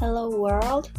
Hello World.